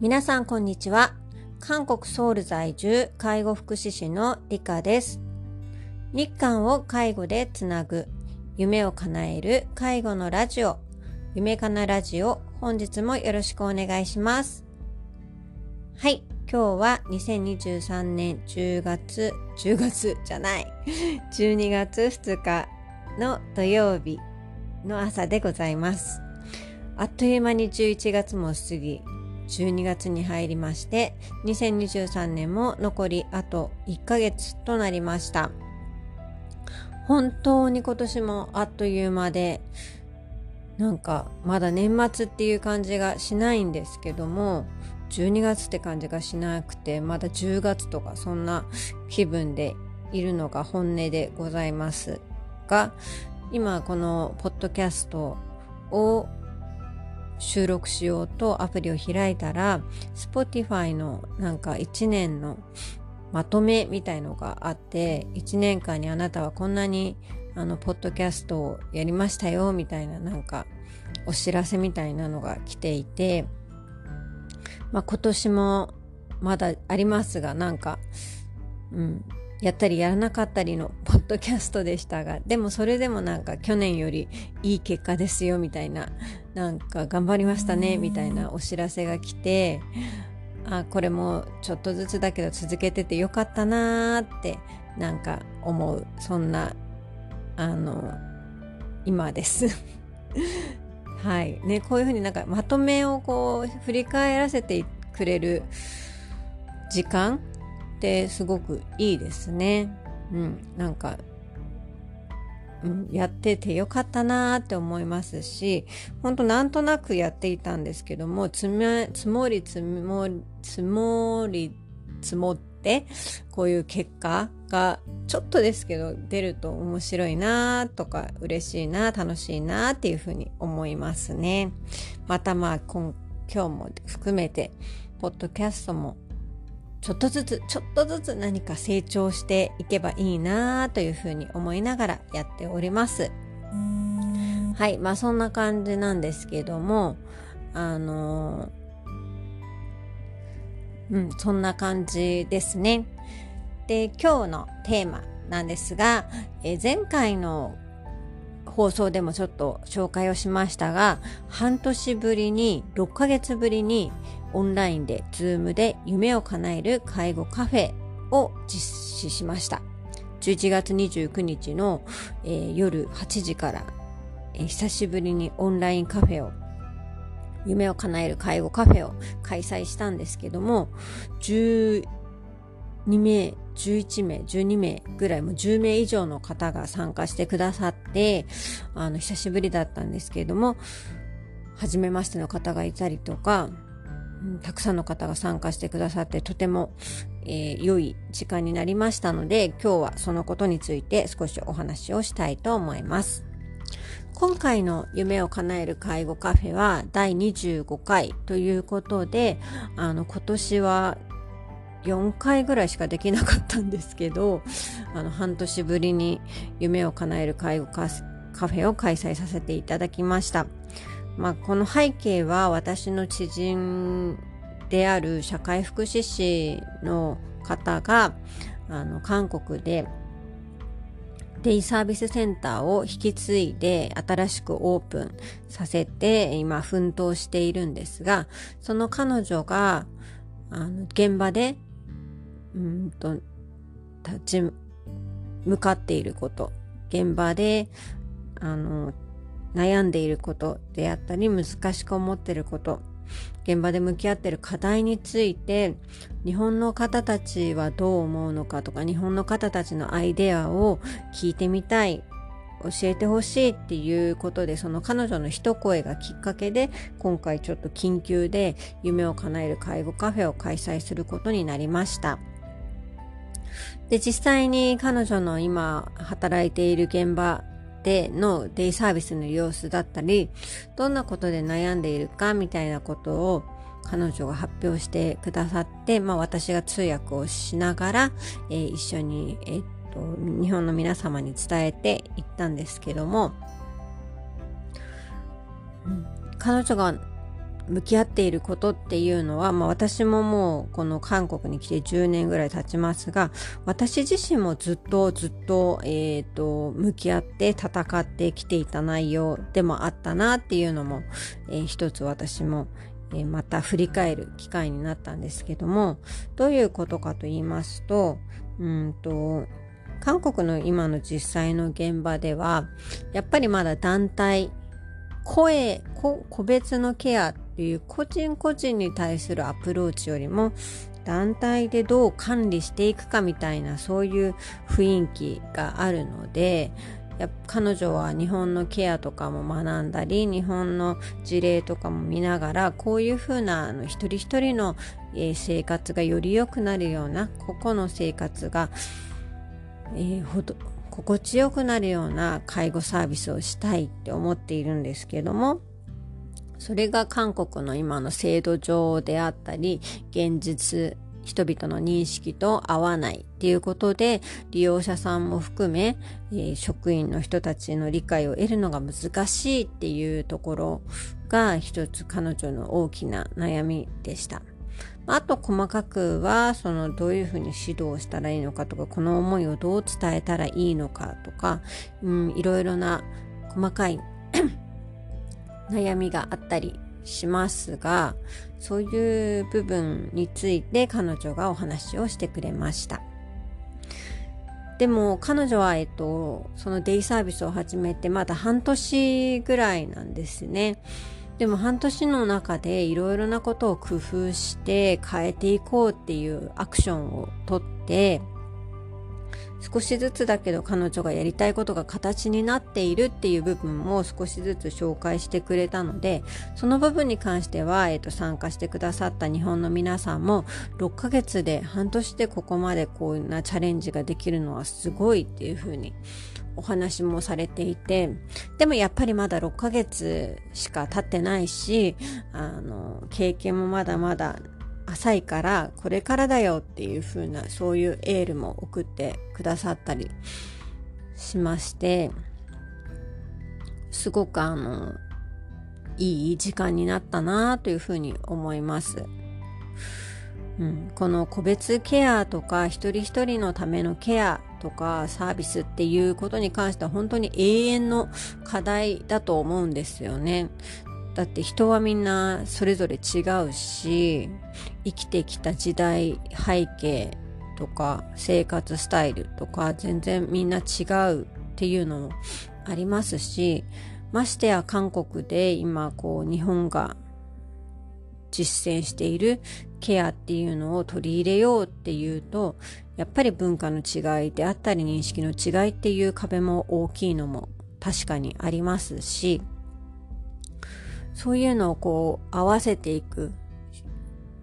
皆さんこんにちは。韓国ソウル在住介護福祉士のリカです。日韓を介護でつなぐ夢を叶える介護のラジオ夢かなラジオ本日もよろしくお願いします。はい。今日は2023年10月、10月じゃない、12月2日の土曜日の朝でございます。あっという間に11月も過ぎ、12月に入りまして2023年も残りあと1ヶ月となりました本当に今年もあっという間でなんかまだ年末っていう感じがしないんですけども12月って感じがしなくてまだ10月とかそんな気分でいるのが本音でございますが今このポッドキャストを収録しようとアプリを開いたら Spotify のなんか1年のまとめみたいのがあって1年間にあなたはこんなにあのポッドキャストをやりましたよみたいななんかお知らせみたいなのが来ていて、まあ、今年もまだありますがなんか、うん、やったりやらなかったりのポッドキャストでしたがでもそれでもなんか去年よりいい結果ですよみたいななんか頑張りましたねみたいなお知らせが来てあこれもちょっとずつだけど続けててよかったなーってなんか思うそんなあの今です。はい。ねこういうふうになんかまとめをこう振り返らせてくれる時間ってすごくいいですね。うん、なんか、うん、やっててよかったなーって思いますし、ほんとなんとなくやっていたんですけども、積もり積もり、積もり、積もって、こういう結果がちょっとですけど出ると面白いなとか嬉しいな楽しいなっていうふうに思いますね。またまあ今今日も含めてポッドキャストもちょっとずつちょっとずつ何か成長していけばいいなというふうに思いながらやっております。はい、まあそんな感じなんですけども、あのうん、そんな感じですね。で、今日のテーマなんですが、え前回の放送でもちょっと紹介をしましたが、半年ぶりに、6ヶ月ぶりにオンラインで、 Zoom で夢を叶える介護カフェを実施しました。11月29日の、えー、夜8時から、えー、久しぶりにオンラインカフェを夢を叶える介護カフェを開催したんですけども、12名11名、12名ぐらい、もう10名以上の方が参加してくださって、あの、久しぶりだったんですけれども、初めましての方がいたりとか、たくさんの方が参加してくださって、とても、えー、良い時間になりましたので、今日はそのことについて少しお話をしたいと思います。今回の夢を叶える介護カフェは第25回ということで、あの、今年は4回ぐらいしかできなかったんですけどあの半年ぶりに夢を叶える介護カフェを開催させていただきました、まあ、この背景は私の知人である社会福祉士の方があの韓国でデイサービスセンターを引き継いで新しくオープンさせて今奮闘しているんですがその彼女があの現場でうんと立ち向かっていること。現場であの悩んでいることであったり難しく思っていること現場で向き合っている課題について日本の方たちはどう思うのかとか日本の方たちのアイデアを聞いてみたい教えてほしいっていうことでその彼女の一声がきっかけで今回ちょっと緊急で夢を叶える介護カフェを開催することになりました。で、実際に彼女の今働いている現場でのデイサービスの様子だったり、どんなことで悩んでいるかみたいなことを彼女が発表してくださって、まあ私が通訳をしながら、えー、一緒に、えー、っと、日本の皆様に伝えていったんですけども、うん、彼女が向き合っていることっていうのは、まあ、私ももうこの韓国に来て10年ぐらい経ちますが私自身もずっとずっと,、えーと、向き合って戦ってきていた内容でもあったなっていうのも、えー、一つ私も、えー、また振り返る機会になったんですけどもどういうことかと言いますとうんと韓国の今の実際の現場ではやっぱりまだ団体声個別のケアっっていう個人個人に対するアプローチよりも団体でどう管理していくかみたいなそういう雰囲気があるのでや彼女は日本のケアとかも学んだり日本の事例とかも見ながらこういうふうなあの一人一人の、えー、生活がより良くなるような個々の生活が、えー、ほど心地よくなるような介護サービスをしたいって思っているんですけどもそれが韓国の今の制度上であったり現実人々の認識と合わないっていうことで利用者さんも含め、えー、職員の人たちの理解を得るのが難しいっていうところが一つ彼女の大きな悩みでした。あと細かくはそのどういうふうに指導したらいいのかとかこの思いをどう伝えたらいいのかとか、うん、いろいろな細かい悩みがあったりしますがそういう部分について彼女がお話をしてくれました。でも彼女は、えっと、そのデイサービスを始めてまだ半年ぐらいなんですね。でも半年の中でいろいろなことを工夫して変えていこうっていうアクションをとって少しずつだけど彼女がやりたいことが形になっているっていう部分も少しずつ紹介してくれたのでその部分に関しては、えーと、参加してくださった日本の皆さんも6ヶ月で半年でここまでこうなチャレンジができるのはすごいっていうふうにお話もされていてでもやっぱりまだ6ヶ月しか経ってないしあの経験もまだまだ浅いからこれからだよっていう風なそういうエールも送ってくださったりしましてすごくあのいい時間になったなというふうに思います。うん、この個別ケアとか一人一人のためのケアとかサービスっていうことに関しては本当に永遠の課題だと思うんですよね。だって人はみんなそれぞれ違うし生きてきた時代背景とか生活スタイルとか全然みんな違うっていうのもありますしましてや韓国で今こう日本が実践しているケアっていうのを取り入れようっていうとやっぱり文化の違いであったり認識の違いっていう壁も大きいのも確かにありますしそういうのをこう合わせていくっ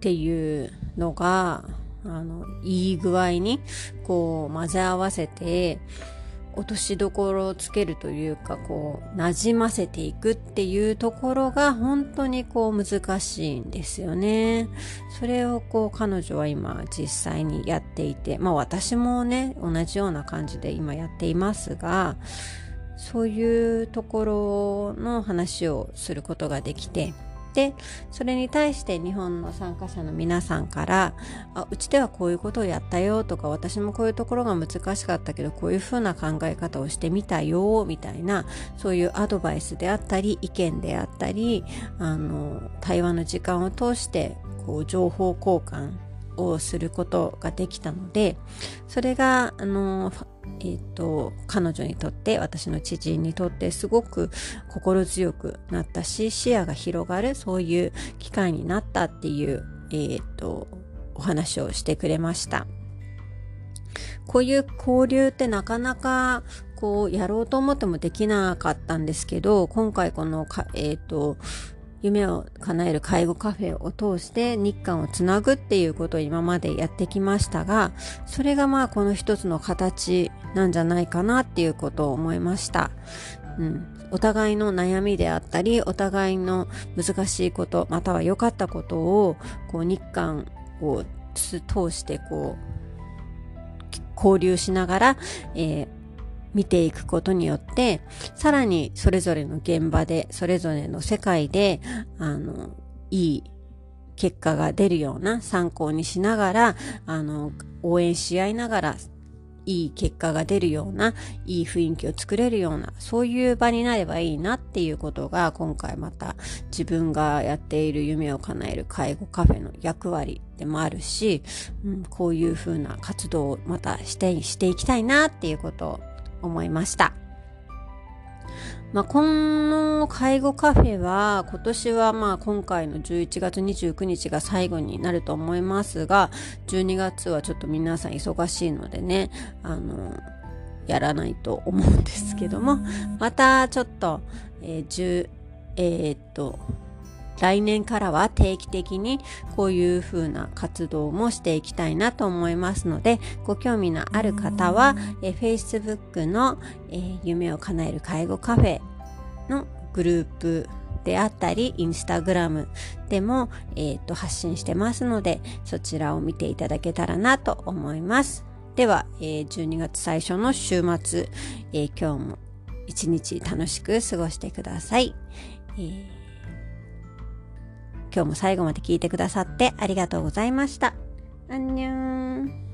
ていうのがあのいい具合にこう混ぜ合わせて落としどころをつけるというかこうなじませていくっていうところが本当にこう難しいんですよね。それをこう彼女は今実際にやっていてまあ私もね同じような感じで今やっていますがそういうところの話をすることができてでそれに対して日本の参加者の皆さんからあうちではこういうことをやったよとか私もこういうところが難しかったけどこういうふうな考え方をしてみたよみたいなそういうアドバイスであったり意見であったりあの対話の時間を通してこう情報交換をすることができたのでそれがあのえーと、彼女にとって私の知人にとってすごく心強くなったし視野が広がるそういう機会になったっていう、えーと、お話をしてくれました。こういう交流ってなかなかこうやろうと思ってもできなかったんですけど今回この、えーと夢を叶える介護カフェを通して日韓をつなぐっていうことを今までやってきましたが、それがまあこの一つの形なんじゃないかなっていうことを思いました。うん、お互いの悩みであったり、お互いの難しいこと、または良かったことを、こう日韓を通してこう、交流しながら、えー見ていくことによって、さらにそれぞれの現場で、それぞれの世界で、あの、いい結果が出るような参考にしながら、あの、応援し合いながら、いい結果が出るような、いい雰囲気を作れるような、そういう場になればいいなっていうことが、今回また自分がやっている夢を叶える介護カフェの役割でもあるし、うん、こういう風な活動をまたしてしていきたいなっていうことを思いました。まあ、この介護カフェは今年はまあ今回の11月29日が最後になると思いますが12月はちょっと皆さん忙しいのでねあのやらないと思うんですけどもまたちょっと、えー、10えー、っと来年からは定期的にこういう風な活動もしていきたいなと思いますので、ご興味のある方は、え Facebook の、えー、夢を叶える介護カフェのグループであったり、インスタグラムでも、えー、と発信してますので、そちらを見ていただけたらなと思います。では、えー、12月最初の週末、えー、今日も一日楽しく過ごしてください。えー今日も最後まで聞いてくださってありがとうございました。アンニョン